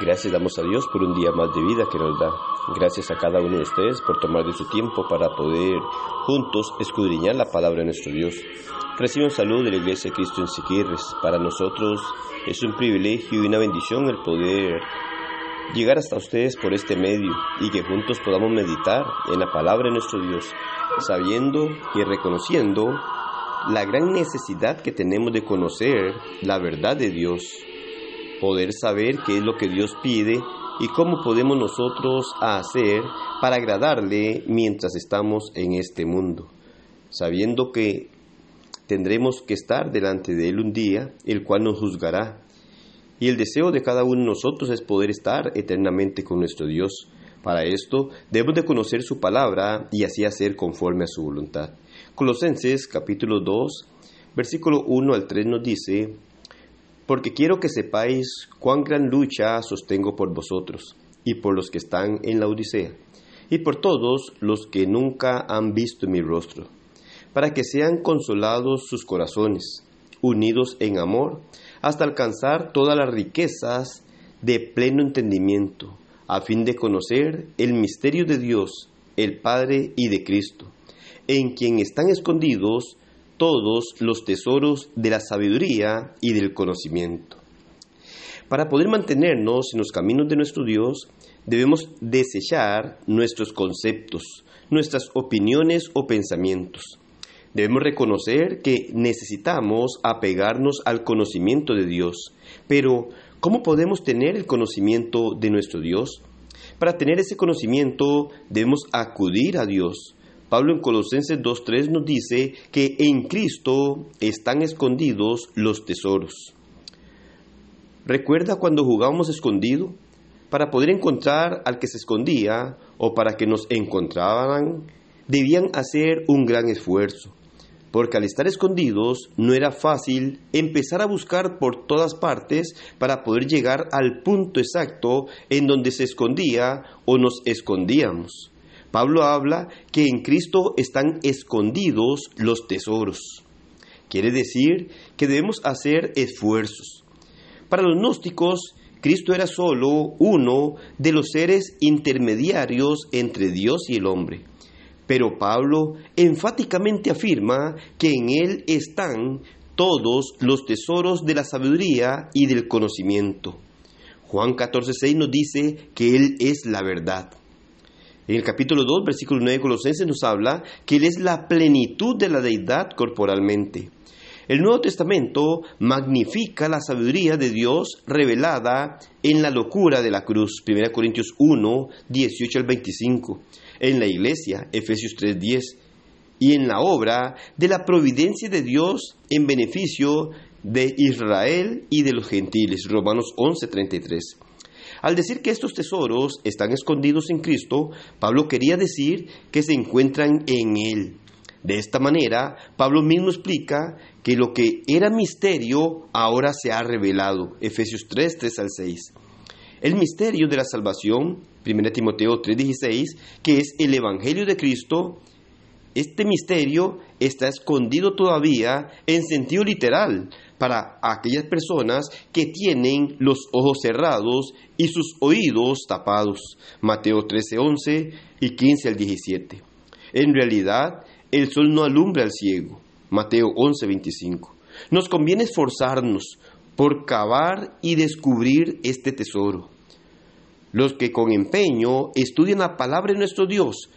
Gracias damos a Dios por un día más de vida que nos da. Gracias a cada uno de ustedes por tomar de su tiempo para poder juntos escudriñar la palabra de nuestro Dios. Recibe un saludo de la Iglesia de Cristo en Siquirres. Para nosotros es un privilegio y una bendición el poder llegar hasta ustedes por este medio y que juntos podamos meditar en la palabra de nuestro Dios, sabiendo y reconociendo la gran necesidad que tenemos de conocer la verdad de Dios poder saber qué es lo que Dios pide y cómo podemos nosotros hacer para agradarle mientras estamos en este mundo, sabiendo que tendremos que estar delante de Él un día, el cual nos juzgará. Y el deseo de cada uno de nosotros es poder estar eternamente con nuestro Dios. Para esto debemos de conocer su palabra y así hacer conforme a su voluntad. Colosenses capítulo 2, versículo 1 al 3 nos dice, porque quiero que sepáis cuán gran lucha sostengo por vosotros y por los que están en la Odisea, y por todos los que nunca han visto mi rostro, para que sean consolados sus corazones, unidos en amor, hasta alcanzar todas las riquezas de pleno entendimiento, a fin de conocer el misterio de Dios, el Padre y de Cristo, en quien están escondidos todos los tesoros de la sabiduría y del conocimiento. Para poder mantenernos en los caminos de nuestro Dios, debemos desechar nuestros conceptos, nuestras opiniones o pensamientos. Debemos reconocer que necesitamos apegarnos al conocimiento de Dios. Pero, ¿cómo podemos tener el conocimiento de nuestro Dios? Para tener ese conocimiento debemos acudir a Dios, Pablo en Colosenses 2.3 nos dice que en Cristo están escondidos los tesoros. ¿Recuerda cuando jugábamos escondido? Para poder encontrar al que se escondía o para que nos encontraran, debían hacer un gran esfuerzo, porque al estar escondidos no era fácil empezar a buscar por todas partes para poder llegar al punto exacto en donde se escondía o nos escondíamos. Pablo habla que en Cristo están escondidos los tesoros. Quiere decir que debemos hacer esfuerzos. Para los gnósticos, Cristo era solo uno de los seres intermediarios entre Dios y el hombre. Pero Pablo enfáticamente afirma que en Él están todos los tesoros de la sabiduría y del conocimiento. Juan 14:6 nos dice que Él es la verdad. En el capítulo 2, versículo 9 de Colosenses nos habla que Él es la plenitud de la deidad corporalmente. El Nuevo Testamento magnifica la sabiduría de Dios revelada en la locura de la cruz. 1 Corintios 1, 18 al 25. En la iglesia, Efesios 3, 10. Y en la obra de la providencia de Dios en beneficio de Israel y de los gentiles. Romanos 11, 33. Al decir que estos tesoros están escondidos en Cristo, Pablo quería decir que se encuentran en Él. De esta manera, Pablo mismo explica que lo que era misterio ahora se ha revelado. Efesios 3, 3 al 6. El misterio de la salvación, 1 Timoteo 3:16, que es el Evangelio de Cristo, este misterio está escondido todavía en sentido literal para aquellas personas que tienen los ojos cerrados y sus oídos tapados. Mateo 13:11 y 15 al 17. En realidad, el sol no alumbra al ciego. Mateo 11:25. Nos conviene esforzarnos por cavar y descubrir este tesoro. Los que con empeño estudian la palabra de nuestro Dios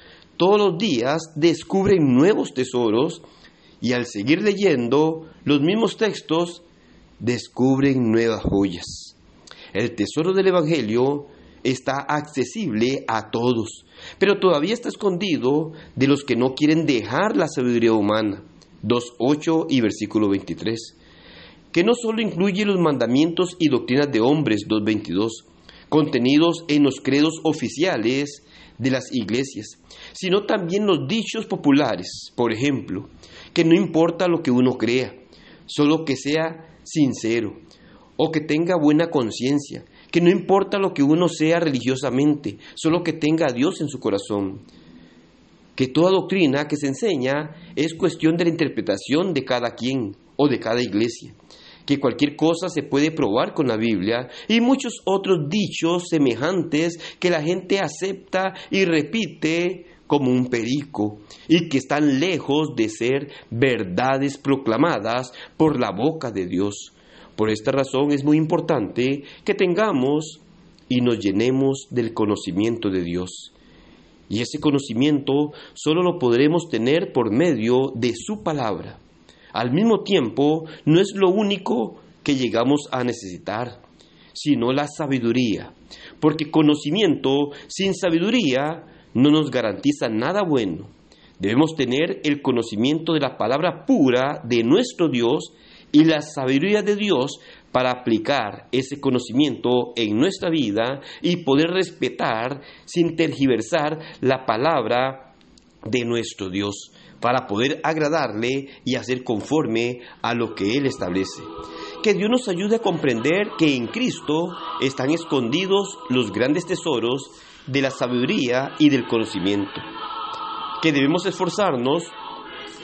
todos los días descubren nuevos tesoros y al seguir leyendo los mismos textos descubren nuevas joyas. El tesoro del Evangelio está accesible a todos, pero todavía está escondido de los que no quieren dejar la sabiduría humana. 2.8 y versículo 23. Que no solo incluye los mandamientos y doctrinas de hombres, 2.22, contenidos en los credos oficiales de las iglesias, sino también los dichos populares, por ejemplo, que no importa lo que uno crea, solo que sea sincero o que tenga buena conciencia, que no importa lo que uno sea religiosamente, solo que tenga a Dios en su corazón. Que toda doctrina que se enseña es cuestión de la interpretación de cada quien o de cada iglesia. Que cualquier cosa se puede probar con la Biblia y muchos otros dichos semejantes que la gente acepta y repite como un perico y que están lejos de ser verdades proclamadas por la boca de Dios. Por esta razón es muy importante que tengamos y nos llenemos del conocimiento de Dios. Y ese conocimiento solo lo podremos tener por medio de su palabra. Al mismo tiempo, no es lo único que llegamos a necesitar, sino la sabiduría, porque conocimiento sin sabiduría no nos garantiza nada bueno. Debemos tener el conocimiento de la palabra pura de nuestro Dios y la sabiduría de Dios para aplicar ese conocimiento en nuestra vida y poder respetar sin tergiversar la palabra de nuestro Dios para poder agradarle y hacer conforme a lo que Él establece. Que Dios nos ayude a comprender que en Cristo están escondidos los grandes tesoros de la sabiduría y del conocimiento. Que debemos esforzarnos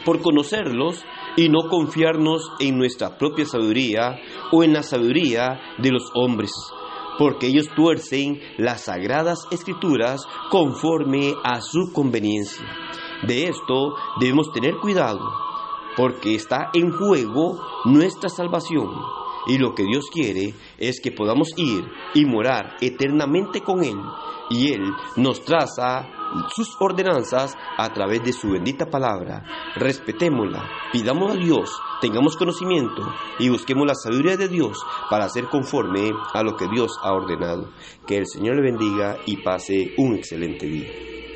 por conocerlos y no confiarnos en nuestra propia sabiduría o en la sabiduría de los hombres, porque ellos tuercen las sagradas escrituras conforme a su conveniencia. De esto debemos tener cuidado, porque está en juego nuestra salvación. Y lo que Dios quiere es que podamos ir y morar eternamente con Él. Y Él nos traza sus ordenanzas a través de su bendita palabra. Respetémosla, pidamos a Dios, tengamos conocimiento y busquemos la sabiduría de Dios para ser conforme a lo que Dios ha ordenado. Que el Señor le bendiga y pase un excelente día.